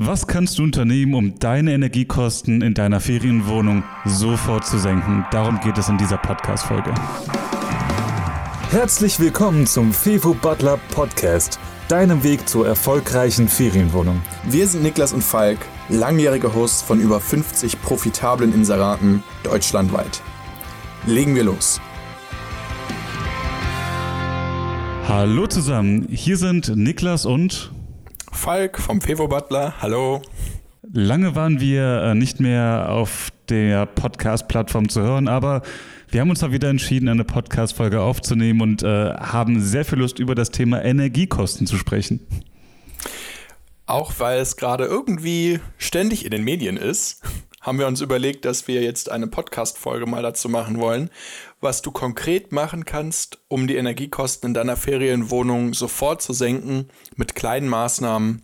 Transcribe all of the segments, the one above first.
Was kannst du unternehmen, um deine Energiekosten in deiner Ferienwohnung sofort zu senken? Darum geht es in dieser Podcast-Folge. Herzlich willkommen zum Fevo Butler Podcast, deinem Weg zur erfolgreichen Ferienwohnung. Wir sind Niklas und Falk, langjährige Hosts von über 50 profitablen Inseraten deutschlandweit. Legen wir los. Hallo zusammen, hier sind Niklas und Falk vom Fevo Butler. Hallo. Lange waren wir äh, nicht mehr auf der Podcast-Plattform zu hören, aber wir haben uns mal wieder entschieden, eine Podcast-Folge aufzunehmen und äh, haben sehr viel Lust, über das Thema Energiekosten zu sprechen. Auch weil es gerade irgendwie ständig in den Medien ist, haben wir uns überlegt, dass wir jetzt eine Podcast-Folge mal dazu machen wollen, was du konkret machen kannst, um die Energiekosten in deiner Ferienwohnung sofort zu senken, mit kleinen Maßnahmen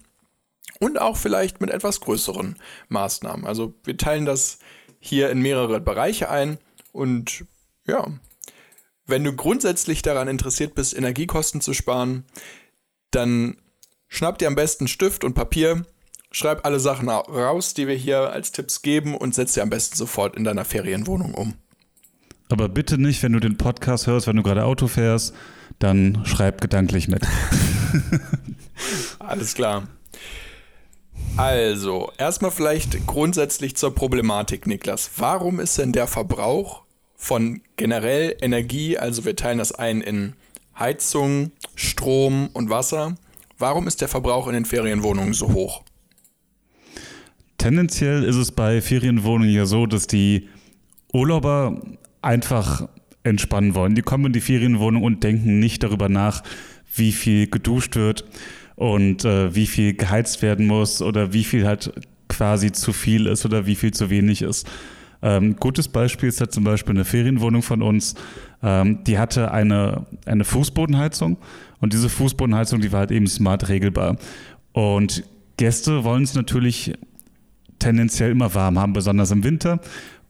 und auch vielleicht mit etwas größeren Maßnahmen. Also wir teilen das hier in mehrere Bereiche ein und ja, wenn du grundsätzlich daran interessiert bist, Energiekosten zu sparen, dann schnapp dir am besten Stift und Papier, schreib alle Sachen raus, die wir hier als Tipps geben und setz sie am besten sofort in deiner Ferienwohnung um. Aber bitte nicht, wenn du den Podcast hörst, wenn du gerade Auto fährst, dann schreib gedanklich mit. Alles klar. Also, erstmal vielleicht grundsätzlich zur Problematik, Niklas. Warum ist denn der Verbrauch von generell Energie, also wir teilen das ein in Heizung, Strom und Wasser, warum ist der Verbrauch in den Ferienwohnungen so hoch? Tendenziell ist es bei Ferienwohnungen ja so, dass die Urlauber einfach entspannen wollen. Die kommen in die Ferienwohnung und denken nicht darüber nach, wie viel geduscht wird und äh, wie viel geheizt werden muss oder wie viel halt quasi zu viel ist oder wie viel zu wenig ist. Ähm, gutes Beispiel ist halt zum Beispiel eine Ferienwohnung von uns. Ähm, die hatte eine, eine Fußbodenheizung und diese Fußbodenheizung, die war halt eben smart regelbar. Und Gäste wollen es natürlich tendenziell immer warm haben, besonders im Winter.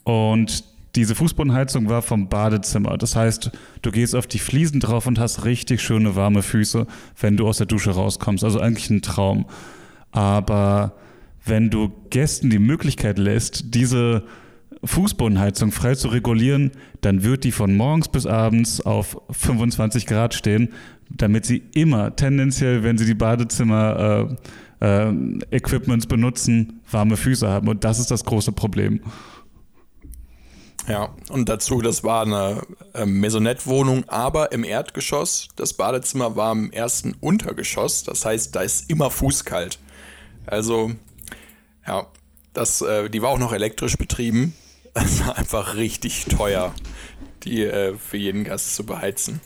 Und diese Fußbodenheizung war vom Badezimmer. Das heißt, du gehst auf die Fliesen drauf und hast richtig schöne warme Füße, wenn du aus der Dusche rauskommst. Also eigentlich ein Traum. Aber wenn du Gästen die Möglichkeit lässt, diese Fußbodenheizung frei zu regulieren, dann wird die von morgens bis abends auf 25 Grad stehen, damit sie immer tendenziell, wenn sie die Badezimmer äh, äh, Equipments benutzen, warme Füße haben. Und das ist das große Problem. Ja, und dazu, das war eine äh, Maisonette-Wohnung, aber im Erdgeschoss. Das Badezimmer war im ersten Untergeschoss, das heißt, da ist immer fußkalt. Also, ja, das, äh, die war auch noch elektrisch betrieben. Es war einfach richtig teuer, die äh, für jeden Gast zu beheizen.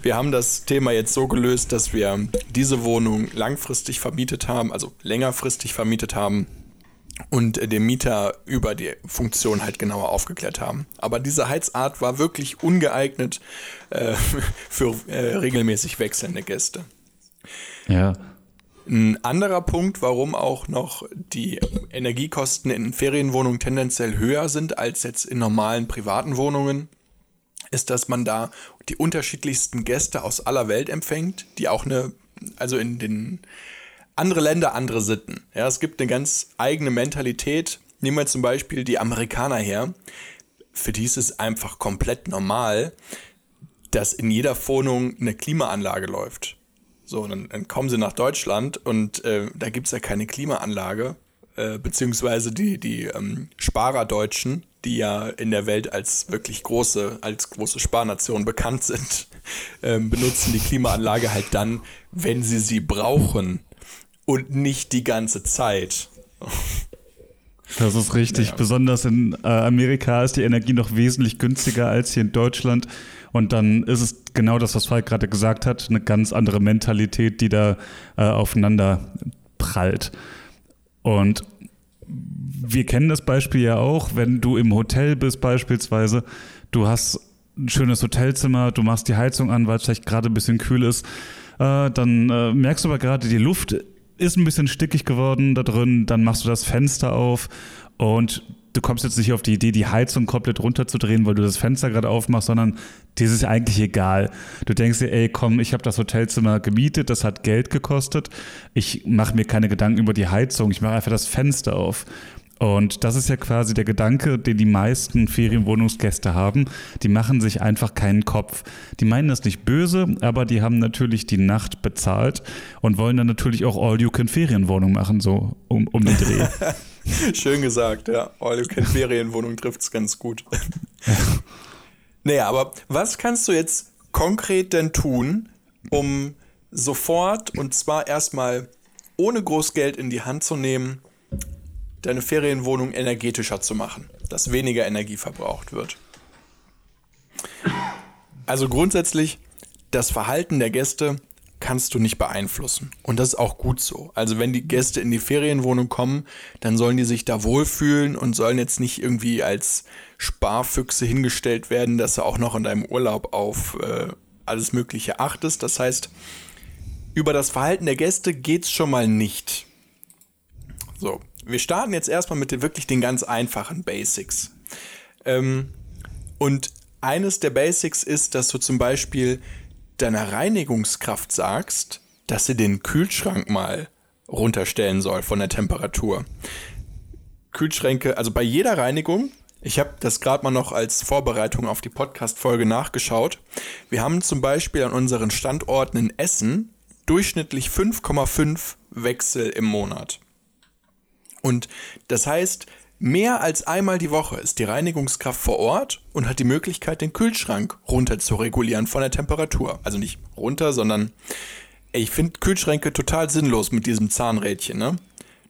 Wir haben das Thema jetzt so gelöst, dass wir diese Wohnung langfristig vermietet haben, also längerfristig vermietet haben und äh, dem Mieter über die Funktion halt genauer aufgeklärt haben. Aber diese Heizart war wirklich ungeeignet äh, für äh, regelmäßig wechselnde Gäste. Ja. Ein anderer Punkt, warum auch noch die Energiekosten in Ferienwohnungen tendenziell höher sind als jetzt in normalen privaten Wohnungen, ist, dass man da die unterschiedlichsten Gäste aus aller Welt empfängt, die auch eine, also in den andere Länder, andere Sitten. Ja, es gibt eine ganz eigene Mentalität. Nehmen wir zum Beispiel die Amerikaner her. Für die ist es einfach komplett normal, dass in jeder Wohnung eine Klimaanlage läuft. So, dann, dann kommen sie nach Deutschland und äh, da gibt es ja keine Klimaanlage, äh, beziehungsweise die, die ähm, Sparerdeutschen, die ja in der Welt als wirklich große, als große Sparnation bekannt sind, äh, benutzen die Klimaanlage halt dann, wenn sie sie brauchen und nicht die ganze Zeit. Das ist richtig. Ja. Besonders in äh, Amerika ist die Energie noch wesentlich günstiger als hier in Deutschland. Und dann ist es genau das, was Falk gerade gesagt hat, eine ganz andere Mentalität, die da äh, aufeinander prallt. Und wir kennen das Beispiel ja auch, wenn du im Hotel bist beispielsweise, du hast ein schönes Hotelzimmer, du machst die Heizung an, weil es vielleicht gerade ein bisschen kühl ist, äh, dann äh, merkst du aber gerade, die Luft ist ein bisschen stickig geworden da drin, dann machst du das Fenster auf und du kommst jetzt nicht auf die Idee, die Heizung komplett runterzudrehen, weil du das Fenster gerade aufmachst, sondern dir ist es eigentlich egal. Du denkst dir, ey, komm, ich habe das Hotelzimmer gemietet, das hat Geld gekostet. Ich mache mir keine Gedanken über die Heizung, ich mache einfach das Fenster auf. Und das ist ja quasi der Gedanke, den die meisten Ferienwohnungsgäste haben. Die machen sich einfach keinen Kopf. Die meinen das nicht böse, aber die haben natürlich die Nacht bezahlt und wollen dann natürlich auch All-You-Can-Ferienwohnung machen, so um, um den Dreh. Schön gesagt, ja. All-You-Can-Ferienwohnung trifft es ganz gut. naja, aber was kannst du jetzt konkret denn tun, um sofort und zwar erstmal ohne groß Geld in die Hand zu nehmen, deine Ferienwohnung energetischer zu machen, dass weniger Energie verbraucht wird. Also grundsätzlich, das Verhalten der Gäste kannst du nicht beeinflussen. Und das ist auch gut so. Also wenn die Gäste in die Ferienwohnung kommen, dann sollen die sich da wohlfühlen und sollen jetzt nicht irgendwie als Sparfüchse hingestellt werden, dass du auch noch in deinem Urlaub auf äh, alles Mögliche achtest. Das heißt, über das Verhalten der Gäste geht es schon mal nicht. So, wir starten jetzt erstmal mit den, wirklich den ganz einfachen Basics. Ähm, und eines der Basics ist, dass du zum Beispiel deiner Reinigungskraft sagst, dass sie den Kühlschrank mal runterstellen soll von der Temperatur. Kühlschränke, also bei jeder Reinigung, ich habe das gerade mal noch als Vorbereitung auf die Podcast-Folge nachgeschaut. Wir haben zum Beispiel an unseren Standorten in Essen durchschnittlich 5,5 Wechsel im Monat. Und das heißt, mehr als einmal die Woche ist die Reinigungskraft vor Ort und hat die Möglichkeit, den Kühlschrank runter zu regulieren von der Temperatur. Also nicht runter, sondern ich finde Kühlschränke total sinnlos mit diesem Zahnrädchen. Ne?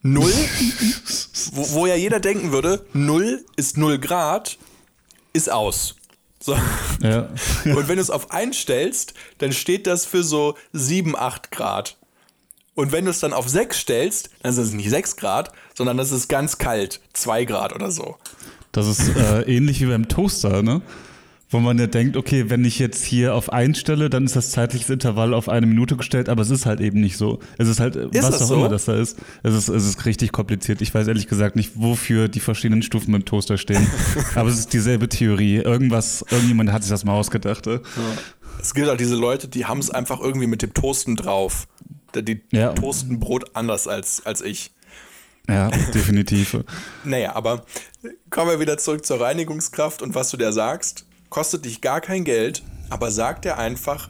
Null, wo, wo ja jeder denken würde, null ist null Grad, ist aus. So. Ja. Und wenn du es auf einstellst, dann steht das für so 7, 8 Grad. Und wenn du es dann auf 6 stellst, dann ist es nicht 6 Grad, sondern das ist ganz kalt, 2 Grad oder so. Das ist äh, ähnlich wie beim Toaster, ne? Wo man ja denkt, okay, wenn ich jetzt hier auf einstelle, dann ist das zeitliche Intervall auf eine Minute gestellt, aber es ist halt eben nicht so. Es ist halt, ist was auch so? immer das da ist. Es, ist. es ist richtig kompliziert. Ich weiß ehrlich gesagt nicht, wofür die verschiedenen Stufen im Toaster stehen. aber es ist dieselbe Theorie. Irgendwas, irgendjemand hat sich das mal ausgedacht. Ja. Es gibt auch diese Leute, die haben es einfach irgendwie mit dem Toasten drauf die ja. toasten Brot anders als, als ich. Ja, definitiv. naja, aber kommen wir wieder zurück zur Reinigungskraft und was du dir sagst, kostet dich gar kein Geld, aber sagt dir einfach,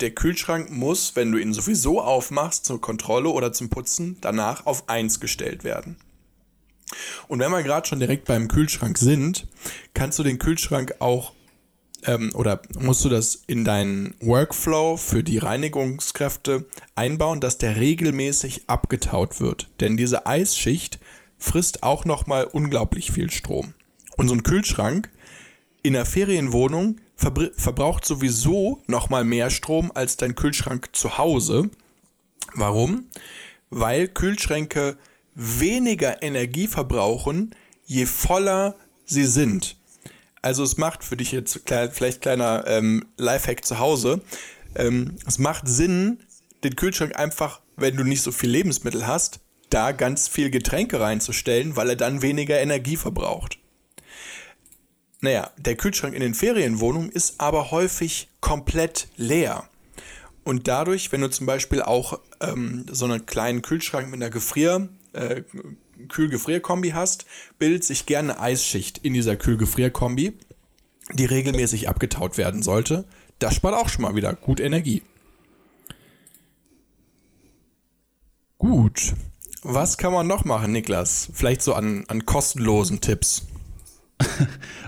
der Kühlschrank muss, wenn du ihn sowieso aufmachst zur Kontrolle oder zum Putzen, danach auf 1 gestellt werden. Und wenn wir gerade schon direkt beim Kühlschrank sind, kannst du den Kühlschrank auch ähm, oder musst du das in deinen Workflow für die Reinigungskräfte einbauen, dass der regelmäßig abgetaut wird. Denn diese Eisschicht frisst auch nochmal unglaublich viel Strom. Und so ein Kühlschrank in der Ferienwohnung verbraucht sowieso nochmal mehr Strom als dein Kühlschrank zu Hause. Warum? Weil Kühlschränke weniger Energie verbrauchen, je voller sie sind. Also es macht für dich jetzt klein, vielleicht kleiner ähm, Lifehack zu Hause. Ähm, es macht Sinn, den Kühlschrank einfach, wenn du nicht so viel Lebensmittel hast, da ganz viel Getränke reinzustellen, weil er dann weniger Energie verbraucht. Naja, der Kühlschrank in den Ferienwohnungen ist aber häufig komplett leer. Und dadurch, wenn du zum Beispiel auch ähm, so einen kleinen Kühlschrank mit einer Gefrier, äh, Kühl-Gefrier-Kombi hast, bildet sich gerne eine Eisschicht in dieser Kühl-Gefrier-Kombi, die regelmäßig abgetaut werden sollte. Das spart auch schon mal wieder gut Energie. Gut. Was kann man noch machen, Niklas? Vielleicht so an, an kostenlosen Tipps.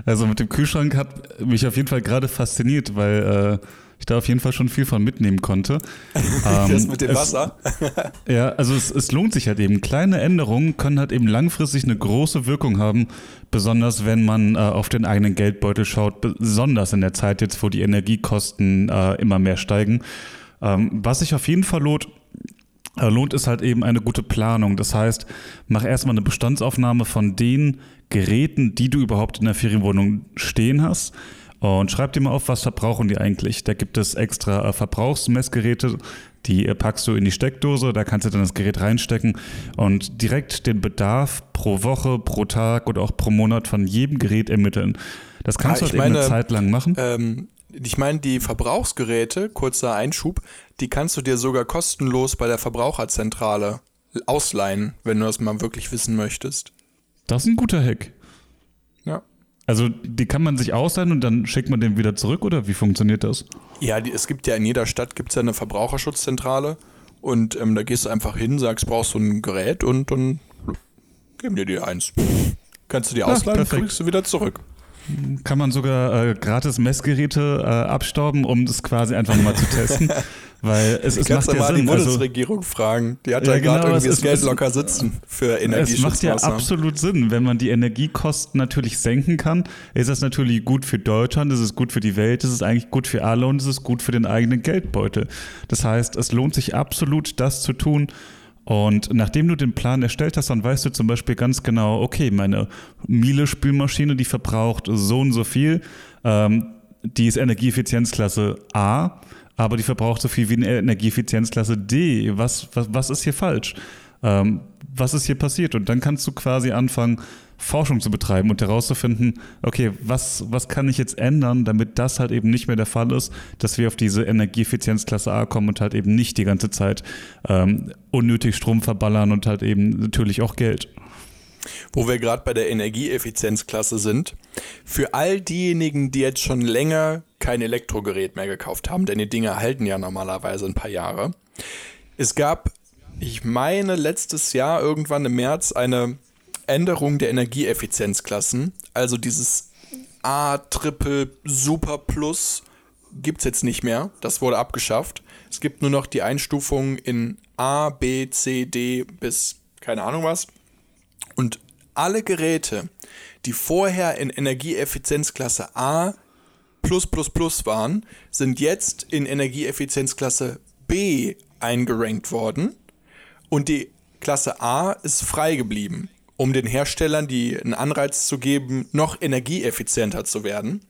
Also mit dem Kühlschrank hat mich auf jeden Fall gerade fasziniert, weil äh, ich da auf jeden Fall schon viel von mitnehmen konnte. das ähm, mit dem Wasser. ja, also es, es lohnt sich halt eben. Kleine Änderungen können halt eben langfristig eine große Wirkung haben, besonders wenn man äh, auf den eigenen Geldbeutel schaut, besonders in der Zeit jetzt, wo die Energiekosten äh, immer mehr steigen. Ähm, was sich auf jeden Fall lohnt, äh, lohnt ist halt eben eine gute Planung. Das heißt, mach erstmal eine Bestandsaufnahme von den Geräten, die du überhaupt in der Ferienwohnung stehen hast und schreib dir mal auf, was verbrauchen die eigentlich. Da gibt es extra äh, Verbrauchsmessgeräte, die äh, packst du in die Steckdose, da kannst du dann das Gerät reinstecken und direkt den Bedarf pro Woche, pro Tag oder auch pro Monat von jedem Gerät ermitteln. Das kannst Ah, du halt meine, eine Zeit lang machen. Ähm, ich meine, die Verbrauchsgeräte, kurzer Einschub, die kannst du dir sogar kostenlos bei der Verbraucherzentrale ausleihen, wenn du das mal wirklich wissen möchtest. Das ist ein guter Hack. Ja. Also die kann man sich ausleihen und dann schickt man den wieder zurück oder wie funktioniert das? Ja, die, es gibt ja in jeder Stadt gibt's ja eine Verbraucherschutzzentrale und ähm, da gehst du einfach hin, sagst, brauchst du ein Gerät und dann geben dir die eins. Kannst du dir ausleihen, perfekt. kriegst du wieder zurück. Kann man sogar äh, gratis Messgeräte äh, abstauben, um das quasi einfach mal zu testen? Weil es, es macht ja mal die Sinn. Also, Bundesregierung fragen. Die hat Ja, ja, genau, gerade irgendwie es das Geld es- locker sitzen für es macht ja absolut Sinn. Wenn man die Energiekosten natürlich senken kann, ist das natürlich gut für Deutschland, es ist gut für die Welt, es ist eigentlich gut für alle und es ist gut für den eigenen Geldbeutel. Das heißt, es lohnt sich absolut, das zu tun. Und nachdem du den Plan erstellt hast, dann weißt du zum Beispiel ganz genau, okay, meine Miele-Spülmaschine, die verbraucht so und so viel, ähm, die ist Energieeffizienzklasse A, aber die verbraucht so viel wie eine Energieeffizienzklasse D. Was, was, was ist hier falsch? Ähm, was ist hier passiert? Und dann kannst du quasi anfangen, Forschung zu betreiben und herauszufinden, okay, was, was kann ich jetzt ändern, damit das halt eben nicht mehr der Fall ist, dass wir auf diese Energieeffizienzklasse A kommen und halt eben nicht die ganze Zeit ähm, unnötig Strom verballern und halt eben natürlich auch Geld. Wo wir gerade bei der Energieeffizienzklasse sind, für all diejenigen, die jetzt schon länger kein Elektrogerät mehr gekauft haben, denn die Dinger halten ja normalerweise ein paar Jahre. Es gab, ich meine, letztes Jahr irgendwann im März eine Änderung der Energieeffizienzklassen. Also dieses A, Triple, Super Plus gibt's jetzt nicht mehr. Das wurde abgeschafft. Es gibt nur noch die Einstufungen in A, B, C, D bis keine Ahnung was. Und alle Geräte, die vorher in Energieeffizienzklasse A waren, sind jetzt in Energieeffizienzklasse B eingerankt worden. Und die Klasse A ist frei geblieben, um den Herstellern die einen Anreiz zu geben, noch energieeffizienter zu werden.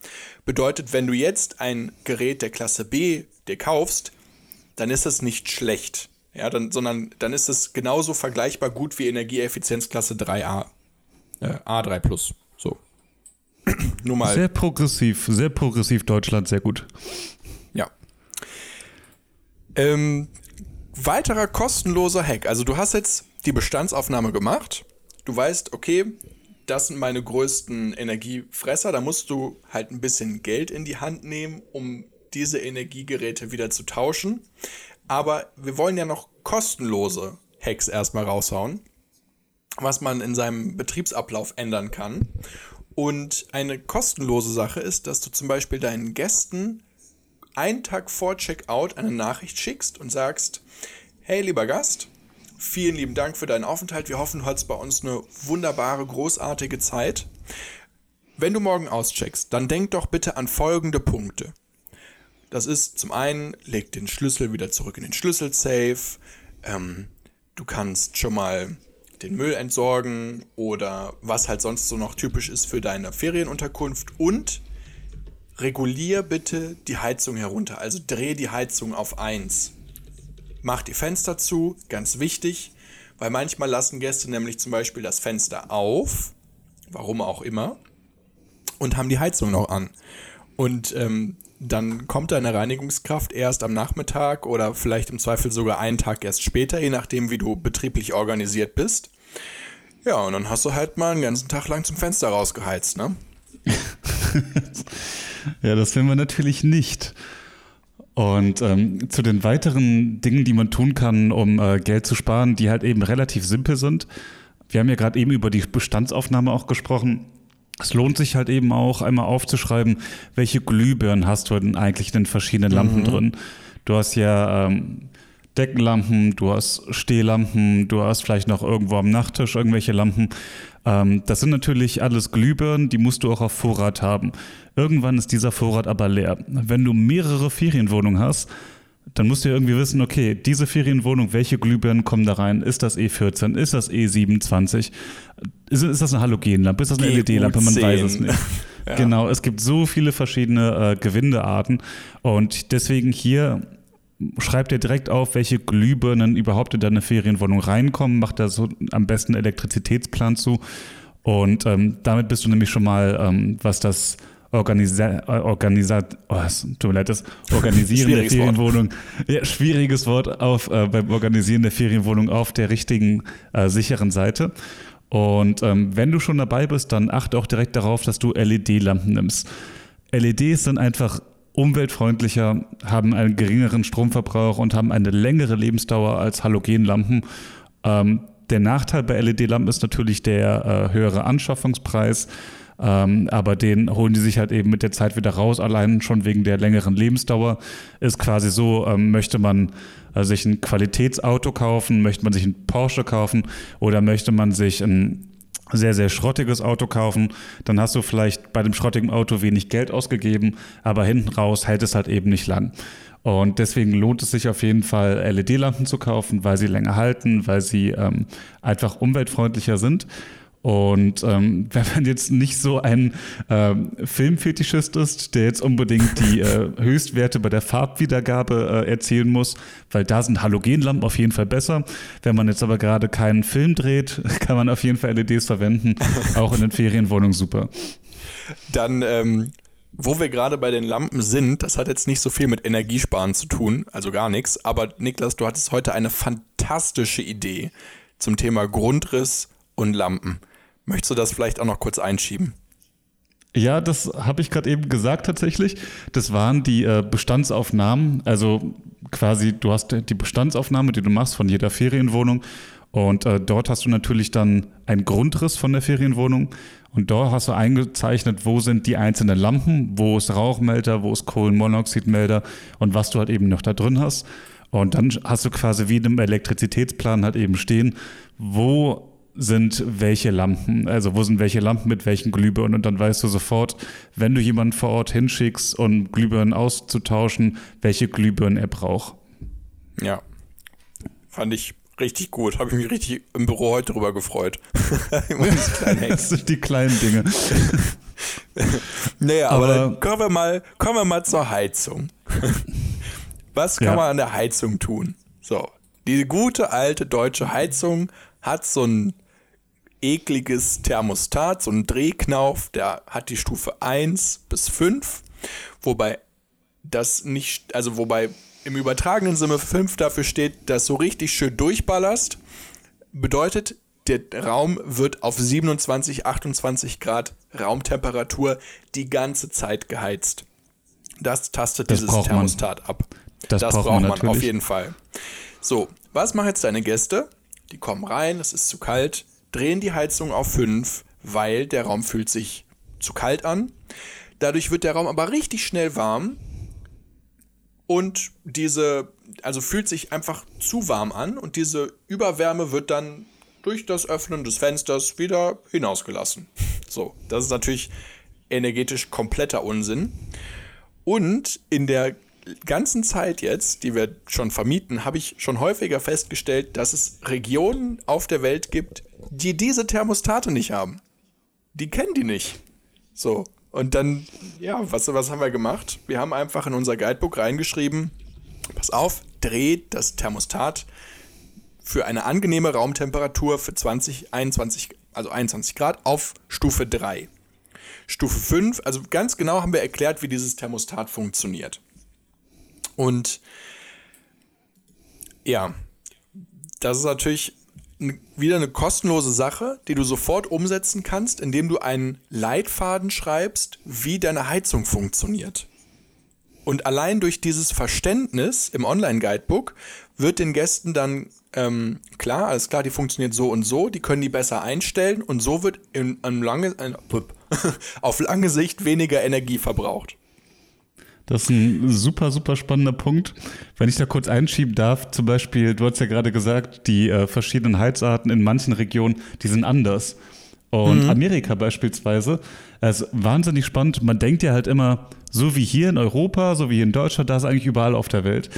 Bedeutet, wenn du jetzt ein Gerät der Klasse B dir kaufst, dann ist das nicht schlecht. Ja, dann, sondern dann ist es genauso vergleichbar gut wie Energieeffizienzklasse 3a. Äh, A3 Plus. So. Nur mal. Sehr progressiv, sehr progressiv Deutschland, sehr gut. Ja. Ähm, weiterer kostenloser Hack. Also du hast jetzt die Bestandsaufnahme gemacht. Du weißt, okay, das sind meine größten Energiefresser. Da musst du halt ein bisschen Geld in die Hand nehmen, um diese Energiegeräte wieder zu tauschen. Aber wir wollen ja noch kostenlose Hacks erstmal raushauen, was man in seinem Betriebsablauf ändern kann. Und eine kostenlose Sache ist, dass du zum Beispiel deinen Gästen einen Tag vor Checkout eine Nachricht schickst und sagst, hey lieber Gast, vielen lieben Dank für deinen Aufenthalt. Wir hoffen, du hattest bei uns eine wunderbare, großartige Zeit. Wenn du morgen auscheckst, dann denk doch bitte an folgende Punkte. Das ist zum einen, leg den Schlüssel wieder zurück in den Schlüsselsafe. Ähm, du kannst schon mal den Müll entsorgen oder was halt sonst so noch typisch ist für deine Ferienunterkunft und regulier bitte die Heizung herunter. Also dreh die Heizung auf 1. Mach die Fenster zu, ganz wichtig, weil manchmal lassen Gäste nämlich zum Beispiel das Fenster auf, warum auch immer, und haben die Heizung noch an. Und ähm, dann kommt deine Reinigungskraft erst am Nachmittag oder vielleicht im Zweifel sogar einen Tag erst später, je nachdem, wie du betrieblich organisiert bist. Ja, und dann hast du halt mal einen ganzen Tag lang zum Fenster rausgeheizt, ne? Ja, das will man natürlich nicht. Und ähm, zu den weiteren Dingen, die man tun kann, um äh, Geld zu sparen, die halt eben relativ simpel sind. Wir haben ja gerade eben über die Bestandsaufnahme auch gesprochen. Es lohnt sich halt eben auch einmal aufzuschreiben, welche Glühbirnen hast du denn eigentlich in den verschiedenen Lampen drin. Du hast ja ähm, Deckenlampen, du hast Stehlampen, du hast vielleicht noch irgendwo am Nachttisch irgendwelche Lampen. Ähm, das sind natürlich alles Glühbirnen, die musst du auch auf Vorrat haben. Irgendwann ist dieser Vorrat aber leer. Wenn du mehrere Ferienwohnungen hast, dann musst du ja irgendwie wissen, okay, diese Ferienwohnung, welche Glühbirnen kommen da rein? Ist das E14? Ist das E27? Ist, ist das eine Halogenlampe? Ist das eine LED-Lampe? Man weiß es nicht. Ja. Genau, es gibt so viele verschiedene äh, Gewindearten und deswegen hier schreibt ihr direkt auf, welche Glühbirnen überhaupt in deine Ferienwohnung reinkommen, macht da so am besten Elektrizitätsplan zu und ähm, damit bist du nämlich schon mal, ähm, was das Organisa Organisa oh, tut mir leid, das Organisieren der Ferienwohnung, ja, schwieriges Wort auf äh, beim Organisieren der Ferienwohnung auf der richtigen äh, sicheren Seite. Und ähm, wenn du schon dabei bist, dann achte auch direkt darauf, dass du LED-Lampen nimmst. LEDs sind einfach umweltfreundlicher, haben einen geringeren Stromverbrauch und haben eine längere Lebensdauer als Halogenlampen. Ähm, der Nachteil bei LED-Lampen ist natürlich der äh, höhere Anschaffungspreis. Ähm, aber den holen die sich halt eben mit der Zeit wieder raus, allein schon wegen der längeren Lebensdauer. Ist quasi so, ähm, möchte man äh, sich ein Qualitätsauto kaufen, möchte man sich ein Porsche kaufen oder möchte man sich ein sehr, sehr schrottiges Auto kaufen, dann hast du vielleicht bei dem schrottigen Auto wenig Geld ausgegeben, aber hinten raus hält es halt eben nicht lang. Und deswegen lohnt es sich auf jeden Fall, LED-Lampen zu kaufen, weil sie länger halten, weil sie ähm, einfach umweltfreundlicher sind. Und ähm, wenn man jetzt nicht so ein ähm, Filmfetischist ist, der jetzt unbedingt die äh, Höchstwerte bei der Farbwiedergabe äh, erzielen muss, weil da sind Halogenlampen auf jeden Fall besser. Wenn man jetzt aber gerade keinen Film dreht, kann man auf jeden Fall LEDs verwenden, auch in den Ferienwohnungen super. Dann, ähm, wo wir gerade bei den Lampen sind, das hat jetzt nicht so viel mit Energiesparen zu tun, also gar nichts, aber Niklas, du hattest heute eine fantastische Idee zum Thema Grundriss und Lampen. Möchtest du das vielleicht auch noch kurz einschieben? Ja, das habe ich gerade eben gesagt tatsächlich. Das waren die äh, Bestandsaufnahmen. Also quasi, du hast die Bestandsaufnahme, die du machst von jeder Ferienwohnung. Und äh, dort hast du natürlich dann einen Grundriss von der Ferienwohnung. Und dort hast du eingezeichnet, wo sind die einzelnen Lampen, wo ist Rauchmelder, wo ist Kohlenmonoxidmelder und was du halt eben noch da drin hast. Und dann hast du quasi wie in einem Elektrizitätsplan halt eben stehen, wo sind welche Lampen, also wo sind welche Lampen mit welchen Glühbirnen und dann weißt du sofort, wenn du jemanden vor Ort hinschickst, um Glühbirnen auszutauschen, welche Glühbirnen er braucht. Ja, fand ich richtig gut. Habe ich mich richtig im Büro heute drüber gefreut. das sind die kleinen Dinge. naja, aber, aber dann kommen wir, mal, kommen wir mal zur Heizung. Was kann ja. man an der Heizung tun? So, die gute alte deutsche Heizung hat so ein ekliges Thermostat, so ein Drehknauf, der hat die Stufe 1 bis 5, wobei das nicht, also wobei im übertragenen Sinne 5 dafür steht, dass so richtig schön durchballerst, bedeutet, der Raum wird auf 27, 28 Grad Raumtemperatur die ganze Zeit geheizt. Das tastet das dieses Thermostat man. ab. Das, das braucht, braucht man, man auf jeden Fall. So, was machen jetzt deine Gäste? Die kommen rein, es ist zu kalt, drehen die Heizung auf 5, weil der Raum fühlt sich zu kalt an. Dadurch wird der Raum aber richtig schnell warm und diese, also fühlt sich einfach zu warm an und diese Überwärme wird dann durch das Öffnen des Fensters wieder hinausgelassen. So, das ist natürlich energetisch kompletter Unsinn. Und in der ganzen Zeit jetzt, die wir schon vermieten, habe ich schon häufiger festgestellt, dass es Regionen auf der Welt gibt, die diese Thermostate nicht haben. Die kennen die nicht. So. Und dann, ja, was, was haben wir gemacht? Wir haben einfach in unser Guidebook reingeschrieben, pass auf, dreht das Thermostat für eine angenehme Raumtemperatur für 20, 21, also 21 Grad auf Stufe 3. Stufe 5, also ganz genau haben wir erklärt, wie dieses Thermostat funktioniert. Und ja, das ist natürlich wieder eine kostenlose Sache, die du sofort umsetzen kannst, indem du einen Leitfaden schreibst, wie deine Heizung funktioniert. Und allein durch dieses Verständnis im Online-Guidebook wird den Gästen dann ähm, klar, alles klar, die funktioniert so und so, die können die besser einstellen und so wird in, in lange, äh, auf lange Sicht weniger Energie verbraucht. Das ist ein super, super spannender Punkt. Wenn ich da kurz einschieben darf, zum Beispiel, du hast ja gerade gesagt, die äh, verschiedenen Heizarten in manchen Regionen, die sind anders. Und mhm. Amerika beispielsweise, es ist wahnsinnig spannend. Man denkt ja halt immer, so wie hier in Europa, so wie hier in Deutschland, da ist eigentlich überall auf der Welt.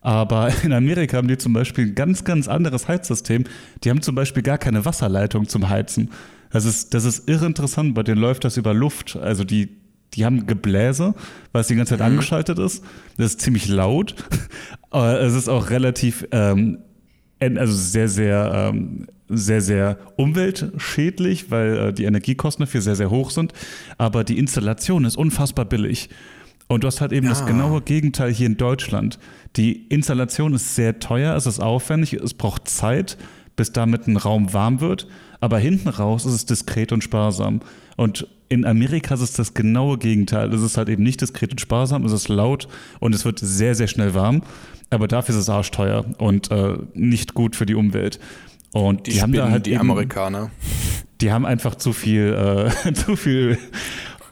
Aber in Amerika haben die zum Beispiel ein ganz, ganz anderes Heizsystem. Die haben zum Beispiel gar keine Wasserleitung zum Heizen. Das ist, das ist irre interessant, bei denen läuft das über Luft. Also die die haben Gebläse, weil es die ganze Zeit mhm. angeschaltet ist. Das ist ziemlich laut. Aber es ist auch relativ, ähm, also sehr, sehr, ähm, sehr, sehr umweltschädlich, weil äh, die Energiekosten dafür sehr, sehr hoch sind. Aber die Installation ist unfassbar billig. Und du hast halt eben ja. das genaue Gegenteil hier in Deutschland. Die Installation ist sehr teuer, es ist aufwendig, es braucht Zeit, bis damit ein Raum warm wird. Aber hinten raus ist es diskret und sparsam. Und in Amerika ist es das genaue Gegenteil. Es ist halt eben nicht diskret und sparsam, es ist laut und es wird sehr, sehr schnell warm. Aber dafür ist es arschteuer und äh, nicht gut für die Umwelt. Und die, die haben da halt die eben, Amerikaner. Die haben einfach zu viel, äh, zu viel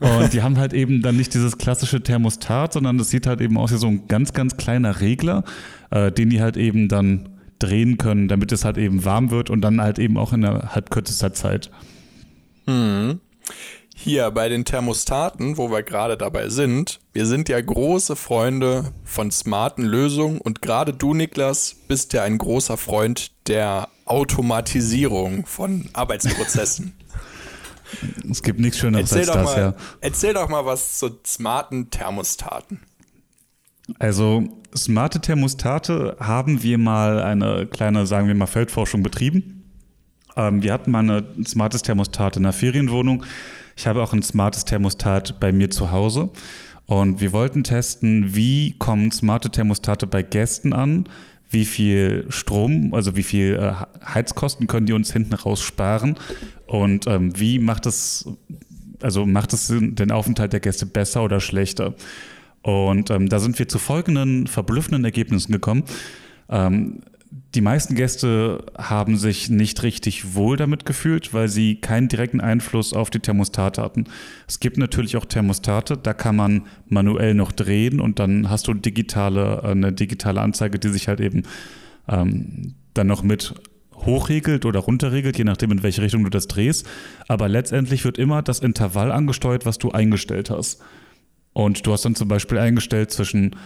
und die haben halt eben dann nicht dieses klassische Thermostat, sondern das sieht halt eben aus wie so ein ganz, ganz kleiner Regler, äh, den die halt eben dann drehen können, damit es halt eben warm wird und dann halt eben auch in der halb kürzester Zeit. Hm. Hier bei den Thermostaten, wo wir gerade dabei sind, wir sind ja große Freunde von smarten Lösungen und gerade du, Niklas, bist ja ein großer Freund der Automatisierung von Arbeitsprozessen. Es gibt nichts Schöneres erzähl als das, mal, ja. Erzähl doch mal was zu smarten Thermostaten. Also, smarte Thermostate haben wir mal eine kleine, sagen wir mal, Feldforschung betrieben. Ähm, wir hatten mal ein smartes Thermostat in der Ferienwohnung. Ich habe auch ein smartes Thermostat bei mir zu Hause. Und wir wollten testen, wie kommen smarte Thermostate bei Gästen an, wie viel Strom, also wie viel äh, Heizkosten können die uns hinten raus sparen und ähm, wie macht es, also macht es den Aufenthalt der Gäste besser oder schlechter? Und ähm, da sind wir zu folgenden verblüffenden Ergebnissen gekommen. Ähm, die meisten Gäste haben sich nicht richtig wohl damit gefühlt, weil sie keinen direkten Einfluss auf die Thermostate hatten. Es gibt natürlich auch Thermostate, da kann man manuell noch drehen und dann hast du digitale, eine digitale Anzeige, die sich halt eben ähm, dann noch mit hochregelt oder runterregelt, je nachdem, in welche Richtung du das drehst. Aber letztendlich wird immer das Intervall angesteuert, was du eingestellt hast. Und du hast dann zum Beispiel eingestellt zwischen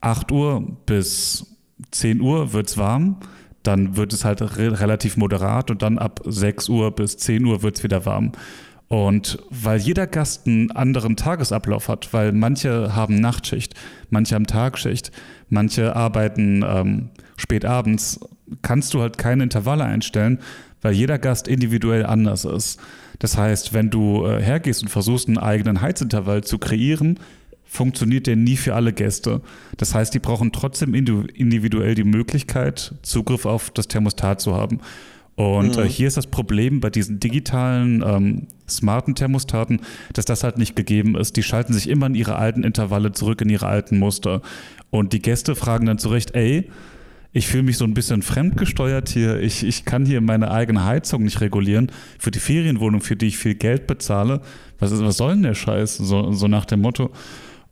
8 Uhr bis 10 Uhr wird es warm, dann wird es halt re relativ moderat und dann ab 6 Uhr bis 10 Uhr wird es wieder warm. Und weil jeder Gast einen anderen Tagesablauf hat, weil manche haben Nachtschicht, manche haben Tagschicht, manche arbeiten ähm, spät abends, kannst du halt keine Intervalle einstellen, weil jeder Gast individuell anders ist. Das heißt, wenn du äh, hergehst und versuchst, einen eigenen Heizintervall zu kreieren, funktioniert der nie für alle Gäste. Das heißt, die brauchen trotzdem individuell die Möglichkeit, Zugriff auf das Thermostat zu haben. Und äh, mhm. äh, hier ist das Problem bei diesen digitalen, ähm, smarten Thermostaten, dass das halt nicht gegeben ist. Die schalten sich immer in ihre alten Intervalle zurück, in ihre alten Muster. Und die Gäste fragen dann zurecht, ey, ich fühle mich so ein bisschen fremdgesteuert hier. Ich, ich kann hier meine eigene Heizung nicht regulieren. Für die Ferienwohnung, für die ich viel Geld bezahle. Was, ist, was soll denn der Scheiß? So, so nach dem Motto.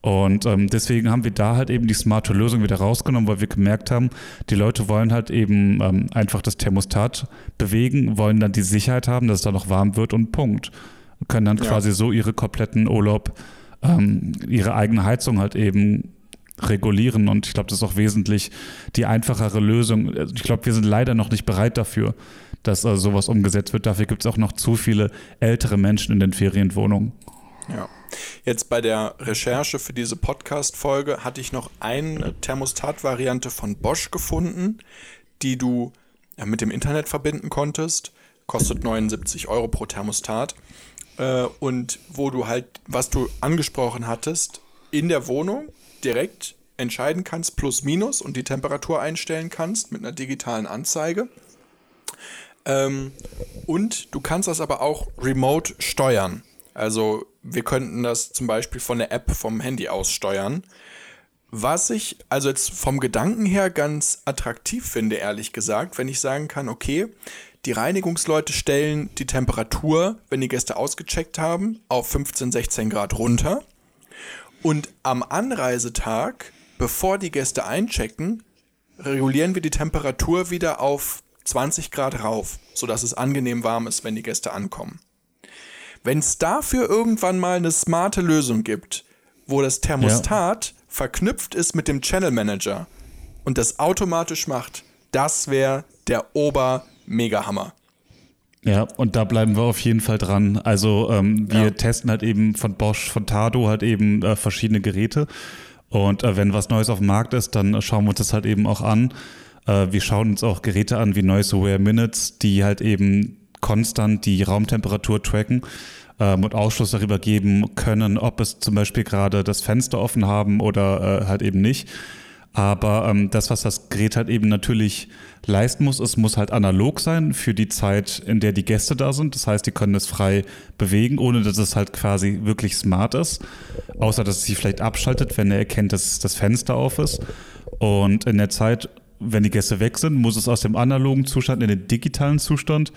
Und ähm, deswegen haben wir da halt eben die smarte Lösung wieder rausgenommen, weil wir gemerkt haben, die Leute wollen halt eben ähm, einfach das Thermostat bewegen, wollen dann die Sicherheit haben, dass es da noch warm wird und Punkt. können dann ja. quasi so ihre kompletten Urlaub, ähm, ihre eigene Heizung halt eben regulieren. Und ich glaube, das ist auch wesentlich die einfachere Lösung. Ich glaube, wir sind leider noch nicht bereit dafür, dass äh, sowas umgesetzt wird. Dafür gibt es auch noch zu viele ältere Menschen in den Ferienwohnungen. Ja. Jetzt bei der Recherche für diese Podcast-Folge hatte ich noch eine Thermostat-Variante von Bosch gefunden, die du ja, mit dem Internet verbinden konntest. Kostet 79 Euro pro Thermostat. Äh, und wo du halt, was du angesprochen hattest, in der Wohnung direkt entscheiden kannst, plus minus und die Temperatur einstellen kannst mit einer digitalen Anzeige. Ähm, und du kannst das aber auch remote steuern. Also wir könnten das zum Beispiel von der App vom Handy aus steuern. Was ich also jetzt vom Gedanken her ganz attraktiv finde, ehrlich gesagt, wenn ich sagen kann, okay, die Reinigungsleute stellen die Temperatur, wenn die Gäste ausgecheckt haben, auf 15, 16 Grad runter. Und am Anreisetag, bevor die Gäste einchecken, regulieren wir die Temperatur wieder auf 20 Grad rauf, sodass es angenehm warm ist, wenn die Gäste ankommen. Wenn es dafür irgendwann mal eine smarte Lösung gibt, wo das Thermostat ja. verknüpft ist mit dem Channel Manager und das automatisch macht, das wäre der Ober-Mega-Hammer. Ja, und da bleiben wir auf jeden Fall dran. Also ähm, wir ja. testen halt eben von Bosch, von Tado halt eben äh, verschiedene Geräte. Und äh, wenn was Neues auf dem Markt ist, dann schauen wir uns das halt eben auch an. Äh, wir schauen uns auch Geräte an wie Noise Aware Minutes, die halt eben konstant die Raumtemperatur tracken ähm, und Ausschluss darüber geben können, ob es zum Beispiel gerade das Fenster offen haben oder äh, halt eben nicht. Aber ähm, das, was das Gerät halt eben natürlich leisten muss, es muss halt analog sein für die Zeit, in der die Gäste da sind. Das heißt, die können es frei bewegen, ohne dass es halt quasi wirklich smart ist. Außer, dass es sich vielleicht abschaltet, wenn er erkennt, dass das Fenster auf ist. Und in der Zeit, wenn die Gäste weg sind, muss es aus dem analogen Zustand in den digitalen Zustand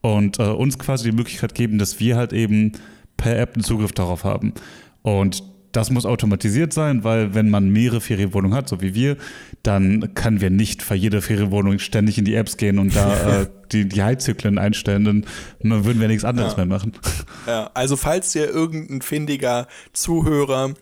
und äh, uns quasi die Möglichkeit geben, dass wir halt eben per App einen Zugriff darauf haben. Und das muss automatisiert sein, weil wenn man mehrere Ferienwohnungen hat, so wie wir, dann können wir nicht für jede Ferienwohnung ständig in die Apps gehen und da äh, die, die Heizzyklen einstellen, dann würden wir nichts anderes ja. mehr machen. Ja, also falls ihr irgendein findiger Zuhörer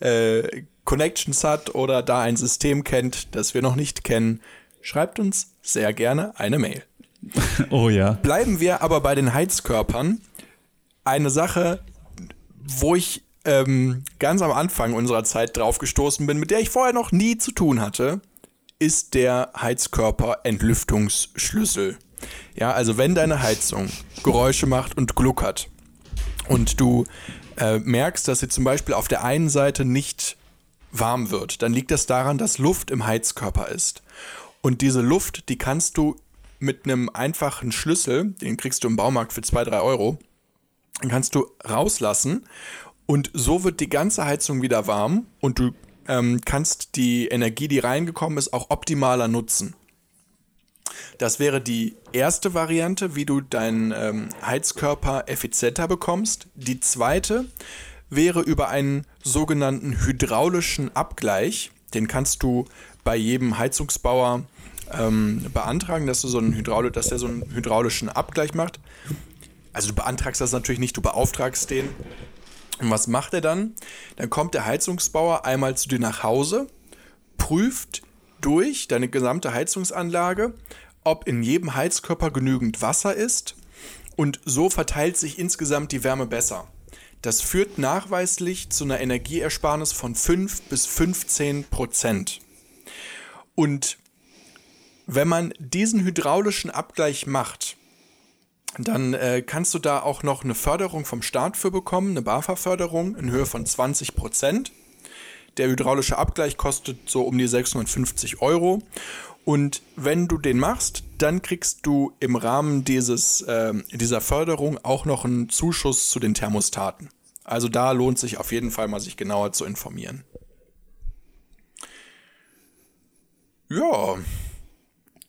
äh, Connections hat oder da ein System kennt, das wir noch nicht kennen, schreibt uns sehr gerne eine Mail. Oh ja. Bleiben wir aber bei den Heizkörpern. Eine Sache, wo ich ähm, ganz am Anfang unserer Zeit drauf gestoßen bin, mit der ich vorher noch nie zu tun hatte, ist der Heizkörper-Entlüftungsschlüssel. Ja, also wenn deine Heizung Geräusche macht und gluckert und du äh, merkst, dass sie zum Beispiel auf der einen Seite nicht warm wird, dann liegt das daran, dass Luft im Heizkörper ist. Und diese Luft, die kannst du mit einem einfachen Schlüssel, den kriegst du im Baumarkt für 2, 3 Euro, den kannst du rauslassen und so wird die ganze Heizung wieder warm und du ähm, kannst die Energie, die reingekommen ist, auch optimaler nutzen. Das wäre die erste Variante, wie du deinen ähm, Heizkörper effizienter bekommst. Die zweite wäre über einen sogenannten hydraulischen Abgleich. Den kannst du bei jedem Heizungsbauer ähm, beantragen, dass du so einen Hydraul dass der so einen hydraulischen Abgleich macht. Also du beantragst das natürlich nicht, du beauftragst den und was macht er dann? Dann kommt der Heizungsbauer einmal zu dir nach Hause, prüft durch deine gesamte Heizungsanlage, ob in jedem Heizkörper genügend Wasser ist und so verteilt sich insgesamt die Wärme besser. Das führt nachweislich zu einer Energieersparnis von 5 bis 15 Prozent. Und wenn man diesen hydraulischen Abgleich macht, dann äh, kannst du da auch noch eine Förderung vom Staat für bekommen, eine BAFA-Förderung in Höhe von 20 Prozent. Der hydraulische Abgleich kostet so um die 650 Euro. Und wenn du den machst, dann kriegst du im Rahmen dieses, äh, dieser Förderung auch noch einen Zuschuss zu den Thermostaten. Also da lohnt sich auf jeden Fall mal, sich genauer zu informieren. Ja,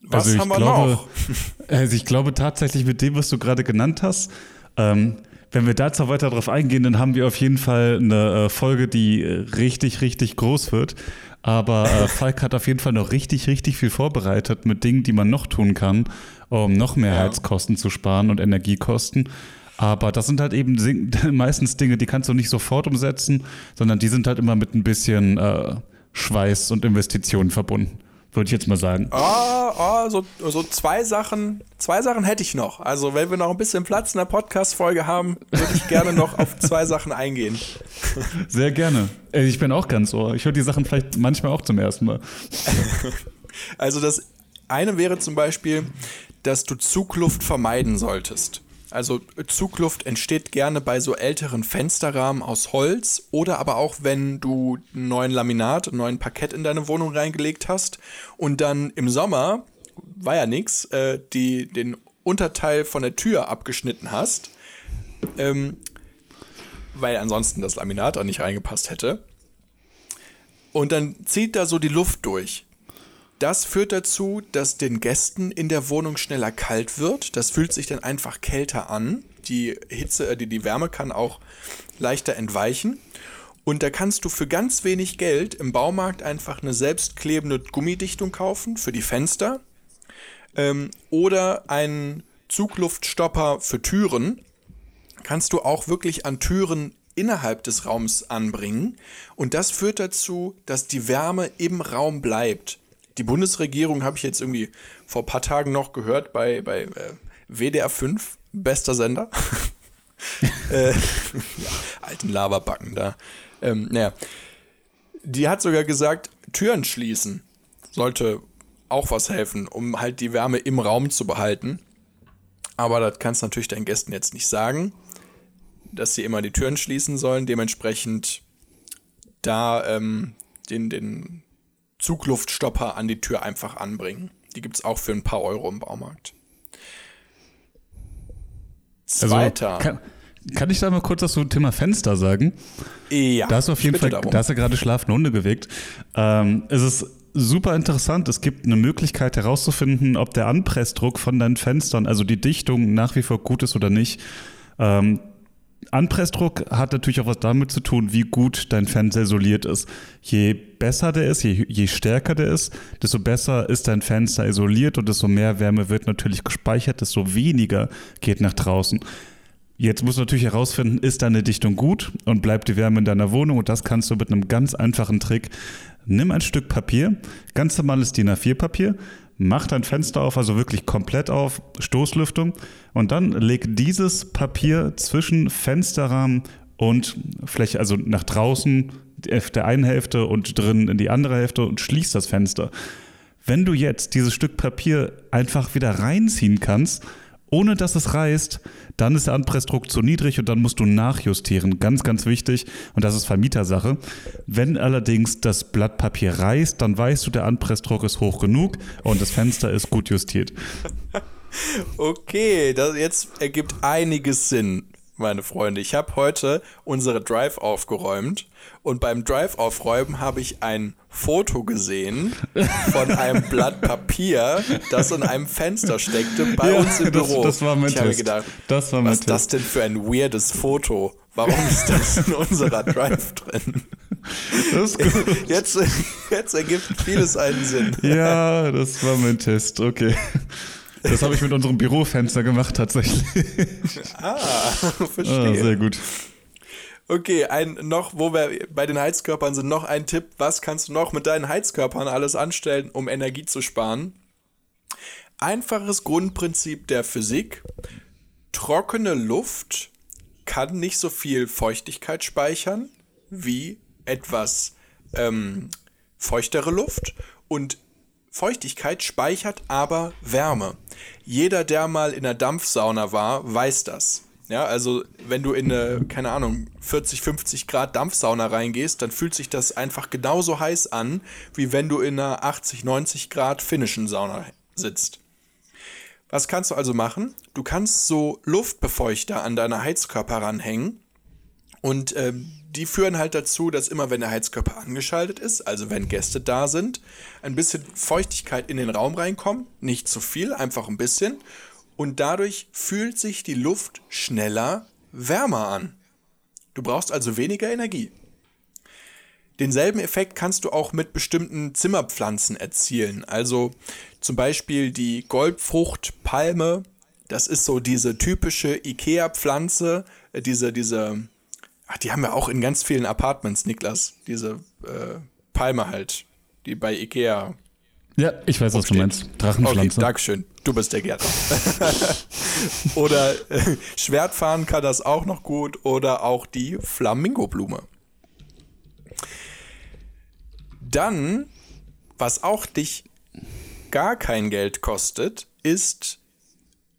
was also haben wir glaube, noch? Also ich glaube tatsächlich mit dem, was du gerade genannt hast, ähm, wenn wir dazu weiter drauf eingehen, dann haben wir auf jeden Fall eine äh, Folge, die richtig, richtig groß wird. Aber äh, Falk hat auf jeden Fall noch richtig, richtig viel vorbereitet mit Dingen, die man noch tun kann, um noch mehr ja. Heizkosten zu sparen und Energiekosten. Aber das sind halt eben meistens Dinge, die kannst du nicht sofort umsetzen, sondern die sind halt immer mit ein bisschen äh, Schweiß und Investitionen verbunden würde ich jetzt mal sagen. Oh, oh, so, so zwei Sachen, zwei Sachen hätte ich noch. Also, wenn wir noch ein bisschen Platz in der Podcast-Folge haben, würde ich gerne noch auf zwei Sachen eingehen. Sehr gerne. Ich bin auch ganz ohr. Ich höre die Sachen vielleicht manchmal auch zum ersten Mal. Also, das eine wäre zum Beispiel, dass du Zugluft vermeiden solltest. Also Zugluft entsteht gerne bei so älteren Fensterrahmen aus Holz oder aber auch, wenn du einen neuen Laminat, einen neuen Parkett in deine Wohnung reingelegt hast und dann im Sommer, war ja nix, äh, die, den Unterteil von der Tür abgeschnitten hast, ähm, weil ansonsten das Laminat auch nicht reingepasst hätte. Und dann zieht da so die Luft durch. Das führt dazu, dass den Gästen in der Wohnung schneller kalt wird. Das fühlt sich dann einfach kälter an. Die Hitze, äh, die, die Wärme kann auch leichter entweichen. Und da kannst du für ganz wenig Geld im Baumarkt einfach eine selbstklebende Gummidichtung kaufen für die Fenster ähm, oder einen Zugluftstopper für Türen. Kannst du auch wirklich an Türen innerhalb des Raums anbringen. Und das führt dazu, dass die Wärme im Raum bleibt die Bundesregierung habe ich jetzt irgendwie vor ein paar Tagen noch gehört bei, bei äh, WDR 5, bester Sender. äh, ja, alten Lavabacken da. Ähm, naja. Die hat sogar gesagt, Türen schließen sollte auch was helfen, um halt die Wärme im Raum zu behalten. Aber das kannst du natürlich deinen Gästen jetzt nicht sagen, dass sie immer die Türen schließen sollen. Dementsprechend da ähm, den, den Zugluftstopper an die Tür einfach anbringen. Die gibt es auch für ein paar Euro im Baumarkt. Also, Zweiter. Also, kann, kann, ich da mal kurz was zum Thema Fenster sagen? Ja. Da hast du auf jeden Fall, darum. da hast du gerade schlafende Hunde geweckt. Ähm, es ist super interessant. Es gibt eine Möglichkeit herauszufinden, ob der Anpressdruck von deinen Fenstern, also die Dichtung nach wie vor gut ist oder nicht. Ähm, Anpressdruck hat natürlich auch was damit zu tun, wie gut dein Fenster isoliert ist. Je besser der ist, je, je stärker der ist, desto besser ist dein Fenster isoliert und desto mehr Wärme wird natürlich gespeichert, desto weniger geht nach draußen. Jetzt musst du natürlich herausfinden, ist deine Dichtung gut und bleibt die Wärme in deiner Wohnung und das kannst du mit einem ganz einfachen Trick. Nimm ein Stück Papier, ganz normales DIN A4-Papier, mach dein Fenster auf, also wirklich komplett auf, Stoßlüftung und dann leg dieses Papier zwischen Fensterrahmen und Fläche, also nach draußen der einen Hälfte und drin in die andere Hälfte und schließ das Fenster. Wenn du jetzt dieses Stück Papier einfach wieder reinziehen kannst, ohne dass es reißt, dann ist der Anpressdruck zu niedrig und dann musst du nachjustieren. Ganz, ganz wichtig. Und das ist Vermietersache. Wenn allerdings das Blatt Papier reißt, dann weißt du, der Anpressdruck ist hoch genug und das Fenster ist gut justiert. Okay, das jetzt ergibt einiges Sinn meine Freunde. Ich habe heute unsere Drive aufgeräumt und beim Drive aufräumen habe ich ein Foto gesehen von einem Blatt Papier, das in einem Fenster steckte bei ja, uns im Büro. Das, das war mein ich Test. Gedacht, das war mein was ist das denn für ein weirdes Foto? Warum ist das in unserer Drive drin? Das ist gut. Jetzt, jetzt ergibt vieles einen Sinn. Ja, das war mein Test. Okay. Das habe ich mit unserem Bürofenster gemacht tatsächlich. Ah, verstehe. Ah, sehr gut. Okay, ein noch, wo wir bei den Heizkörpern sind, noch ein Tipp. Was kannst du noch mit deinen Heizkörpern alles anstellen, um Energie zu sparen? Einfaches Grundprinzip der Physik. Trockene Luft kann nicht so viel Feuchtigkeit speichern wie etwas ähm, feuchtere Luft und Feuchtigkeit speichert aber Wärme. Jeder, der mal in der Dampfsauna war, weiß das. Ja, also wenn du in eine, keine Ahnung, 40, 50 Grad Dampfsauna reingehst, dann fühlt sich das einfach genauso heiß an, wie wenn du in einer 80, 90 Grad finnischen Sauna sitzt. Was kannst du also machen? Du kannst so Luftbefeuchter an deine Heizkörper ranhängen und ähm, die führen halt dazu, dass immer wenn der Heizkörper angeschaltet ist, also wenn Gäste da sind, ein bisschen Feuchtigkeit in den Raum reinkommt. Nicht zu viel, einfach ein bisschen. Und dadurch fühlt sich die Luft schneller wärmer an. Du brauchst also weniger Energie. Denselben Effekt kannst du auch mit bestimmten Zimmerpflanzen erzielen. Also zum Beispiel die Goldfruchtpalme. Das ist so diese typische Ikea-Pflanze, äh, diese, diese Ach, die haben wir auch in ganz vielen Apartments, Niklas. Diese äh, Palme halt, die bei Ikea. Ja, ich weiß, was du meinst. Drachenpflanze. Okay, Dankeschön. Du bist der Gärtner. oder äh, Schwertfahren kann das auch noch gut. Oder auch die Flamingoblume. Dann, was auch dich gar kein Geld kostet, ist,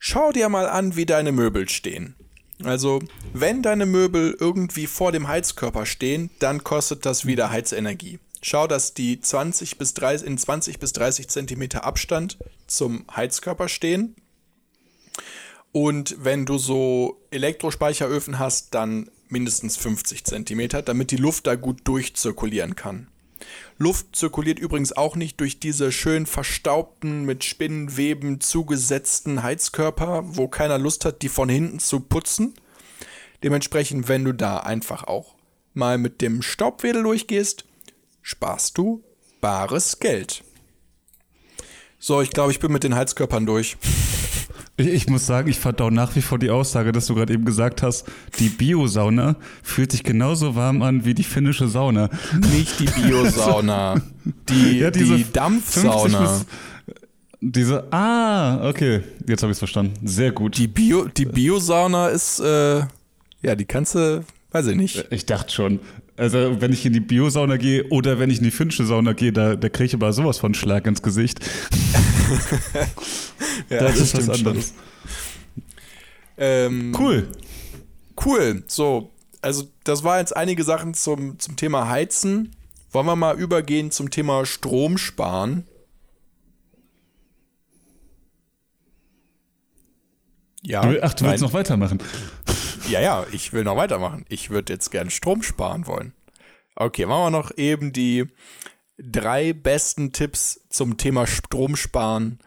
schau dir mal an, wie deine Möbel stehen. Also, wenn deine Möbel irgendwie vor dem Heizkörper stehen, dann kostet das wieder Heizenergie. Schau, dass die 20 bis 30, in 20 bis 30 Zentimeter Abstand zum Heizkörper stehen. Und wenn du so Elektrospeicheröfen hast, dann mindestens 50 Zentimeter, damit die Luft da gut durchzirkulieren kann. Luft zirkuliert übrigens auch nicht durch diese schön verstaubten, mit Spinnenweben zugesetzten Heizkörper, wo keiner Lust hat, die von hinten zu putzen. Dementsprechend, wenn du da einfach auch mal mit dem Staubwedel durchgehst, sparst du bares Geld. So, ich glaube, ich bin mit den Heizkörpern durch. Ich, ich muss sagen, ich auch nach wie vor die Aussage, dass du gerade eben gesagt hast, die Biosauna fühlt sich genauso warm an wie die finnische Sauna. Nicht die Biosauna, die, ja, die Dampfsauna. Diese, ah, okay, jetzt habe ich es verstanden. Sehr gut. Die Bio, die Biosauna ist, äh, ja, die kannst du, weiß ich nicht. Ich dachte schon. Also, wenn ich in die Biosauna gehe oder wenn ich in die finnische Sauna gehe, da, da kriege ich aber sowas von Schlag ins Gesicht. ja, das, ist was anderes. Ähm, Cool. Cool. So, also das war jetzt einige Sachen zum, zum Thema Heizen. Wollen wir mal übergehen zum Thema Strom sparen? Ja. Ach, du willst nein. noch weitermachen. Ja, ja, ich will noch weitermachen. Ich würde jetzt gern Strom sparen wollen. Okay, machen wir noch eben die drei besten Tipps zum Thema Strom sparen,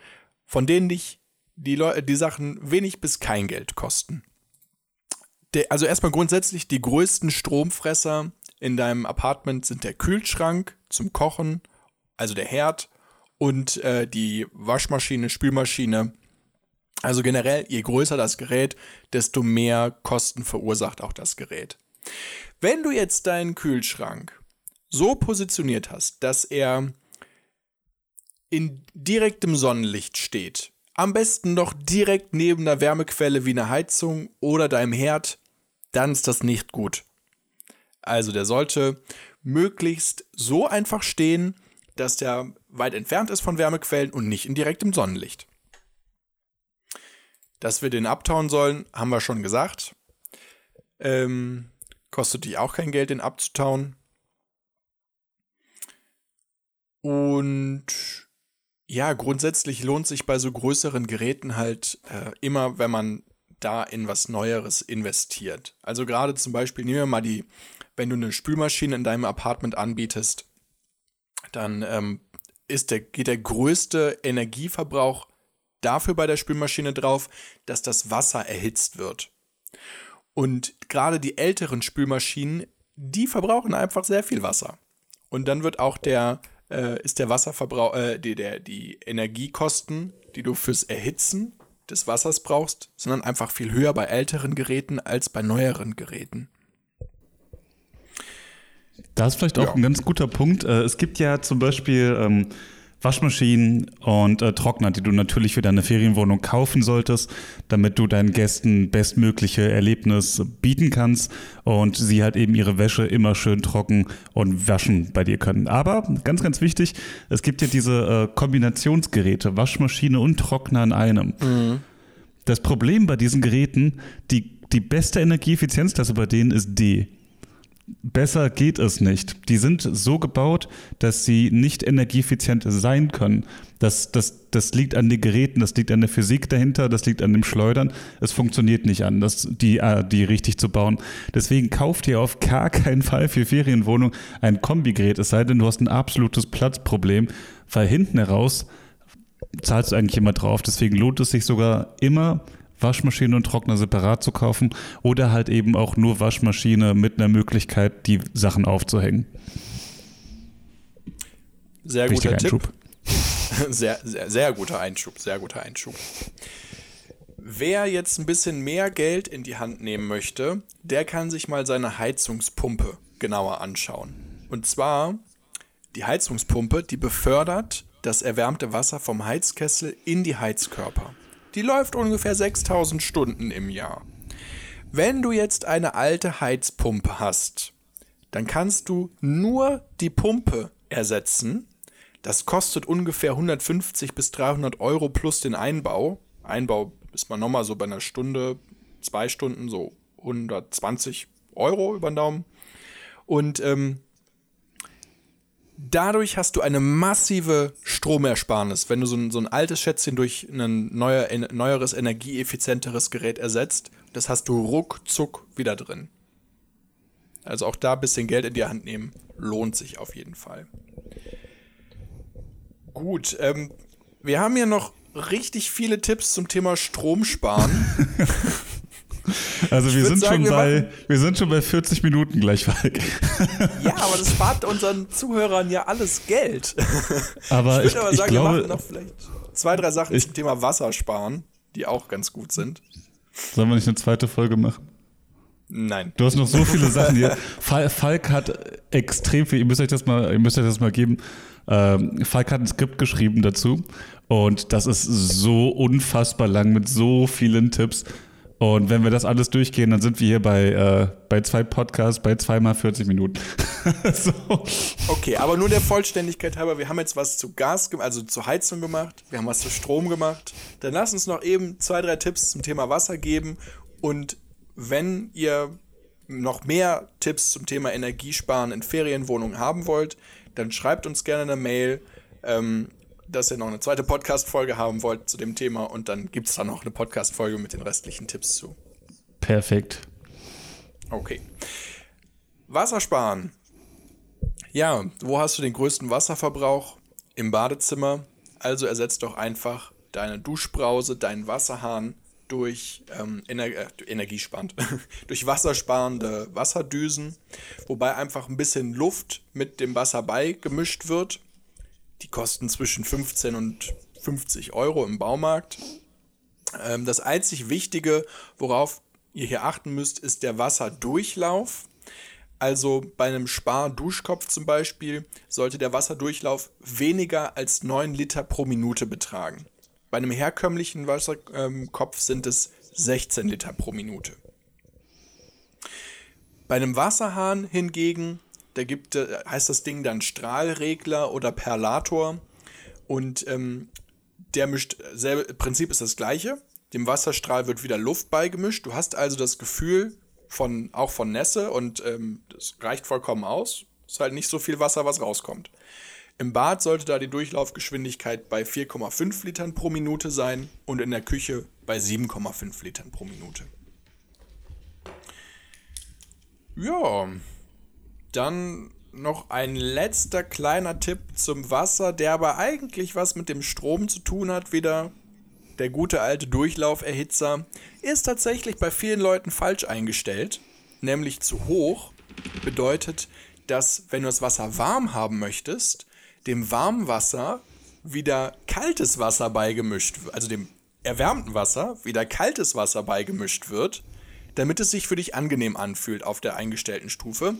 von denen dich die, Leu die Sachen wenig bis kein Geld kosten. Der, also erstmal grundsätzlich die größten Stromfresser in deinem Apartment sind der Kühlschrank zum Kochen, also der Herd und äh, die Waschmaschine, Spülmaschine. Also generell, je größer das Gerät, desto mehr Kosten verursacht auch das Gerät. Wenn du jetzt deinen Kühlschrank so positioniert hast, dass er in direktem Sonnenlicht steht, am besten noch direkt neben der Wärmequelle wie eine Heizung oder deinem Herd, dann ist das nicht gut. Also der sollte möglichst so einfach stehen, dass der weit entfernt ist von Wärmequellen und nicht in direktem Sonnenlicht. Dass wir den abtauen sollen, haben wir schon gesagt. Ähm, kostet dich auch kein Geld, den abzutauen. Und ja, grundsätzlich lohnt sich bei so größeren Geräten halt äh, immer, wenn man da in was Neueres investiert. Also gerade zum Beispiel, nehmen wir mal die, wenn du eine Spülmaschine in deinem Apartment anbietest, dann ähm, ist der, geht der größte Energieverbrauch dafür bei der Spülmaschine drauf, dass das Wasser erhitzt wird. Und gerade die älteren Spülmaschinen, die verbrauchen einfach sehr viel Wasser. Und dann wird auch der, äh, ist der Wasserverbrauch, äh, die, der, die Energiekosten, die du fürs Erhitzen des Wassers brauchst, sind dann einfach viel höher bei älteren Geräten als bei neueren Geräten. Da ist vielleicht auch Ja. ein ganz guter Punkt. Äh, Es gibt ja zum Beispiel ähm, Waschmaschinen und äh, Trockner, die du natürlich für deine Ferienwohnung kaufen solltest, damit du deinen Gästen bestmögliche Erlebnis bieten kannst und sie halt eben ihre Wäsche immer schön trocken und waschen bei dir können. Aber ganz, ganz wichtig, es gibt ja diese äh, Kombinationsgeräte, Waschmaschine und Trockner in einem. Das Problem bei diesen Geräten, die, die beste Energieeffizienzklasse bei denen ist D. Besser geht es nicht. Die sind so gebaut, dass sie nicht energieeffizient sein können. Das, das, das liegt an den Geräten, das liegt an der Physik dahinter, das liegt an dem Schleudern. Es funktioniert nicht anders, die, äh, die richtig zu bauen. Deswegen kauft ihr auf gar keinen Fall für Ferienwohnung ein Kombigerät, es sei denn, du hast ein absolutes Platzproblem, weil hinten heraus zahlst du eigentlich immer drauf. Deswegen lohnt es sich sogar immer, Waschmaschine und Trockner separat zu kaufen oder halt eben auch nur Waschmaschine mit einer Möglichkeit, die Sachen aufzuhängen. Sehr Wichtiger guter Tipp. Einschub. Sehr, sehr, sehr guter Einschub, sehr guter Einschub. Wer jetzt ein bisschen mehr Geld in die Hand nehmen möchte, der kann sich mal seine Heizungspumpe genauer anschauen. Und zwar, die Heizungspumpe, die befördert das erwärmte Wasser vom Heizkessel in die Heizkörper. Die läuft ungefähr 6000 Stunden im Jahr. Wenn du jetzt eine alte Heizpumpe hast, dann kannst du nur die Pumpe ersetzen. Das kostet ungefähr 150 bis 300 Euro plus den Einbau. Einbau ist man nochmal so bei einer Stunde, zwei Stunden so 120 Euro über den Daumen. Und ähm, dadurch hast du eine massive Stromersparnis, wenn du so ein, so ein altes Schätzchen durch ein neuer, neueres, energieeffizienteres Gerät ersetzt. Das hast du ruckzuck wieder drin. Also auch da ein bisschen Geld in die Hand nehmen, lohnt sich auf jeden Fall. Gut, ähm, wir haben hier noch richtig viele Tipps zum Thema Strom Also wir sind, sagen, schon wir bei, wir sind schon bei 40 Minuten gleich weg. ja, aber das spart unseren Zuhörern ja alles Geld. Aber Ich würde aber ich sagen, wir machen glaube, noch vielleicht zwei, drei Sachen Ich- zum Thema Wasser sparen, die auch ganz gut sind. sollen wir nicht eine zweite Folge machen? Nein. Du hast noch so viele Sachen hier. Falk hat extrem viel, ihr müsst euch das mal, ihr müsst euch das mal geben. Ähm, Falk hat ein Skript geschrieben dazu und das ist so unfassbar lang mit so vielen Tipps. Und wenn wir das alles durchgehen, dann sind wir hier bei, äh, bei zwei Podcasts, bei zweimal 40 Minuten. so. Okay, aber nur der Vollständigkeit halber, wir haben jetzt was zu Gas, also zur Heizung gemacht, wir haben was zu Strom gemacht. Dann lass uns noch eben zwei, drei Tipps zum Thema Wasser geben. Und wenn ihr noch mehr Tipps zum Thema Energiesparen in Ferienwohnungen haben wollt, dann schreibt uns gerne eine Mail. Ähm, dass ihr noch eine zweite Podcast-Folge haben wollt zu dem Thema und dann gibt es da noch eine Podcast-Folge mit den restlichen Tipps zu. Perfekt. Okay. Wassersparen. Ja, wo hast du den größten Wasserverbrauch? Im Badezimmer. Also ersetzt doch einfach deine Duschbrause, deinen Wasserhahn durch ähm, Ener äh, energiesparend, durch wassersparende Wasserdüsen, wobei einfach ein bisschen Luft mit dem Wasser beigemischt wird die kosten zwischen 15 und 50 Euro im Baumarkt. Ähm, das einzig Wichtige, worauf ihr hier achten müsst, ist der Wasserdurchlauf. Also bei einem Spar-Duschkopf zum Beispiel sollte der Wasserdurchlauf weniger als 9 Liter pro Minute betragen. Bei einem herkömmlichen Wasserkopf sind es 16 Liter pro Minute. Bei einem Wasserhahn hingegen da gibt, äh, heißt das Ding dann Strahlregler oder Perlator. Und ähm, der mischt, selbe Prinzip ist das gleiche. Dem Wasserstrahl wird wieder Luft beigemischt. Du hast also das Gefühl von, auch von Nässe und ähm, das reicht vollkommen aus. Ist halt nicht so viel Wasser, was rauskommt. Im Bad sollte da die Durchlaufgeschwindigkeit bei 4,5 Litern pro Minute sein und in der Küche bei 7,5 Litern pro Minute. Ja, dann noch ein letzter kleiner Tipp zum Wasser, der aber eigentlich was mit dem Strom zu tun hat, wieder der gute alte Durchlauferhitzer, ist tatsächlich bei vielen Leuten falsch eingestellt, nämlich zu hoch. Bedeutet, dass wenn du das Wasser warm haben möchtest, dem warmen wieder kaltes Wasser beigemischt also dem erwärmten Wasser wieder kaltes Wasser beigemischt wird, damit es sich für dich angenehm anfühlt auf der eingestellten Stufe.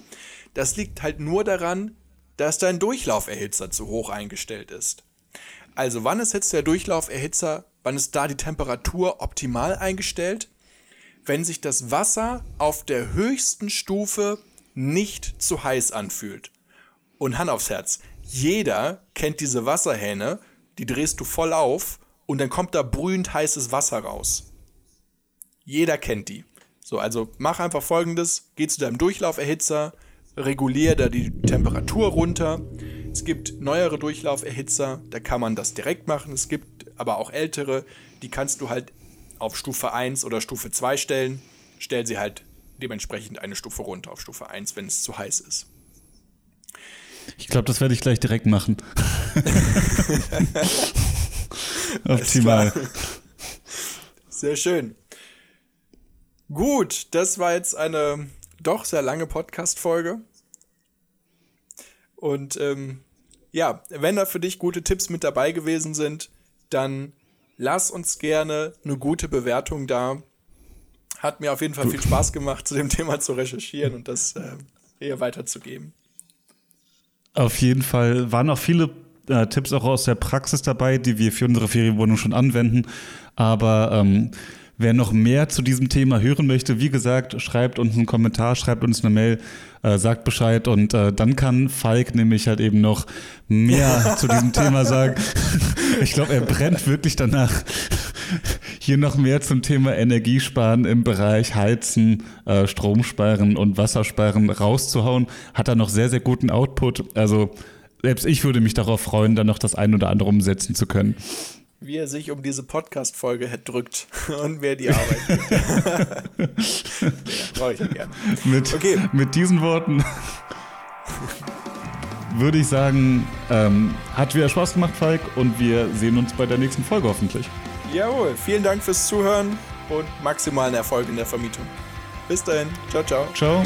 Das liegt halt nur daran, dass dein Durchlauferhitzer zu hoch eingestellt ist. Also wann ist jetzt der Durchlauferhitzer, wann ist da die Temperatur optimal eingestellt? Wenn sich das Wasser auf der höchsten Stufe nicht zu heiß anfühlt. Und Hand aufs Herz, jeder kennt diese Wasserhähne, die drehst du voll auf und dann kommt da brühend heißes Wasser raus. Jeder kennt die. So, also mach einfach folgendes: Geh zu deinem Durchlauferhitzer, reguliere da die Temperatur runter. Es gibt neuere Durchlauferhitzer, da kann man das direkt machen. Es gibt aber auch ältere, die kannst du halt auf Stufe 1 oder Stufe 2 stellen. Stell sie halt dementsprechend eine Stufe runter auf Stufe 1, wenn es zu heiß ist. Ich glaube, das werde ich gleich direkt machen. Optimal. Sehr schön. Gut, das war jetzt eine doch sehr lange Podcast-Folge. Und ähm, ja, wenn da für dich gute Tipps mit dabei gewesen sind, dann lass uns gerne eine gute Bewertung da. Hat mir auf jeden Fall viel Spaß gemacht, zu dem Thema zu recherchieren und das äh, hier weiterzugeben. Auf jeden Fall waren auch viele äh, Tipps auch aus der Praxis dabei, die wir für unsere Ferienwohnung schon anwenden. Aber ähm, Wer noch mehr zu diesem Thema hören möchte, wie gesagt, schreibt uns einen Kommentar, schreibt uns eine Mail, äh, sagt Bescheid und äh, dann kann Falk nämlich halt eben noch mehr zu diesem Thema sagen. ich glaube, er brennt wirklich danach, hier noch mehr zum Thema Energiesparen im Bereich Heizen, äh, Stromsparen und Wassersparen rauszuhauen. Hat er noch sehr, sehr guten Output. Also selbst ich würde mich darauf freuen, dann noch das ein oder andere umsetzen zu können wie er sich um diese Podcast-Folge drückt und wer die Arbeit Brauche ich gerne. Mit, okay. mit diesen Worten würde ich sagen, ähm, hat wieder Spaß gemacht, Falk, und wir sehen uns bei der nächsten Folge hoffentlich. Jawohl, vielen Dank fürs Zuhören und maximalen Erfolg in der Vermietung. Bis dahin, ciao, ciao. Ciao.